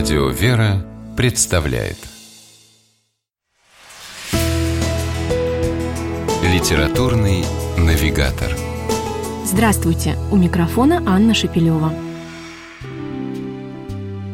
Радио «Вера» представляет Литературный навигатор Здравствуйте! У микрофона Анна Шепелева.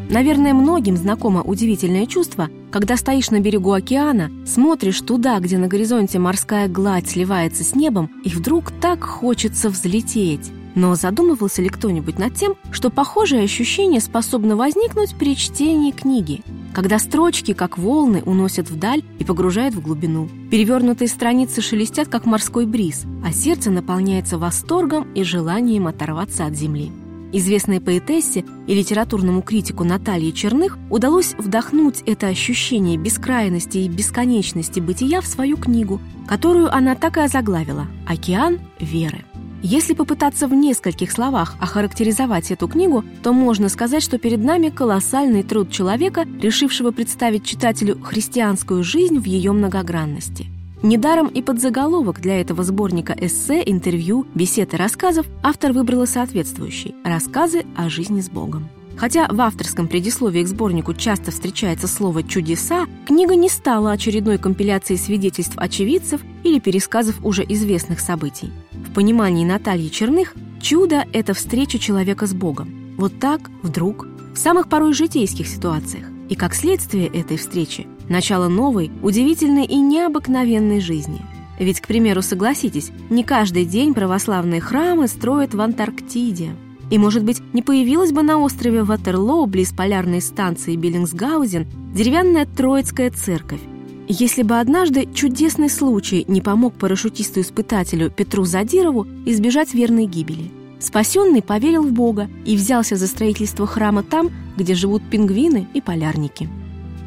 Наверное, многим знакомо удивительное чувство, когда стоишь на берегу океана, смотришь туда, где на горизонте морская гладь сливается с небом, и вдруг так хочется взлететь. Но задумывался ли кто-нибудь над тем, что похожее ощущение способно возникнуть при чтении книги, когда строчки, как волны, уносят вдаль и погружают в глубину. Перевернутые страницы шелестят, как морской бриз, а сердце наполняется восторгом и желанием оторваться от земли. Известной поэтессе и литературному критику Наталье Черных удалось вдохнуть это ощущение бескрайности и бесконечности бытия в свою книгу, которую она так и озаглавила «Океан веры». Если попытаться в нескольких словах охарактеризовать эту книгу, то можно сказать, что перед нами колоссальный труд человека, решившего представить читателю христианскую жизнь в ее многогранности. Недаром и подзаголовок для этого сборника эссе, интервью, бесед и рассказов автор выбрала соответствующий – «Рассказы о жизни с Богом». Хотя в авторском предисловии к сборнику часто встречается слово «чудеса», книга не стала очередной компиляцией свидетельств очевидцев или пересказов уже известных событий. В понимании Натальи Черных чудо – это встреча человека с Богом. Вот так, вдруг, в самых порой житейских ситуациях. И как следствие этой встречи – начало новой, удивительной и необыкновенной жизни – ведь, к примеру, согласитесь, не каждый день православные храмы строят в Антарктиде, и, может быть, не появилась бы на острове Ватерлоу близ полярной станции Биллингсгаузен деревянная Троицкая церковь, если бы однажды чудесный случай не помог парашютисту-испытателю Петру Задирову избежать верной гибели. Спасенный поверил в Бога и взялся за строительство храма там, где живут пингвины и полярники.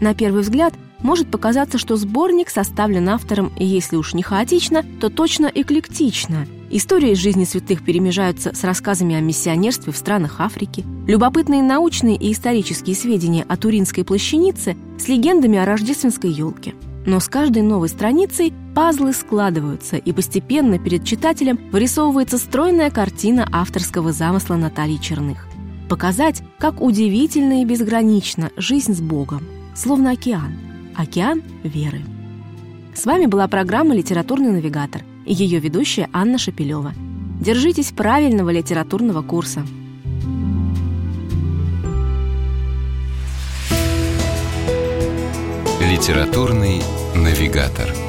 На первый взгляд может показаться, что сборник составлен автором, если уж не хаотично, то точно эклектично – Истории из жизни святых перемежаются с рассказами о миссионерстве в странах Африки, любопытные научные и исторические сведения о Туринской плащанице с легендами о рождественской елке. Но с каждой новой страницей пазлы складываются, и постепенно перед читателем вырисовывается стройная картина авторского замысла Натальи Черных. Показать, как удивительно и безгранична жизнь с Богом, словно океан, океан веры. С вами была программа «Литературный навигатор» и ее ведущая Анна Шапилева. Держитесь правильного литературного курса. Литературный навигатор.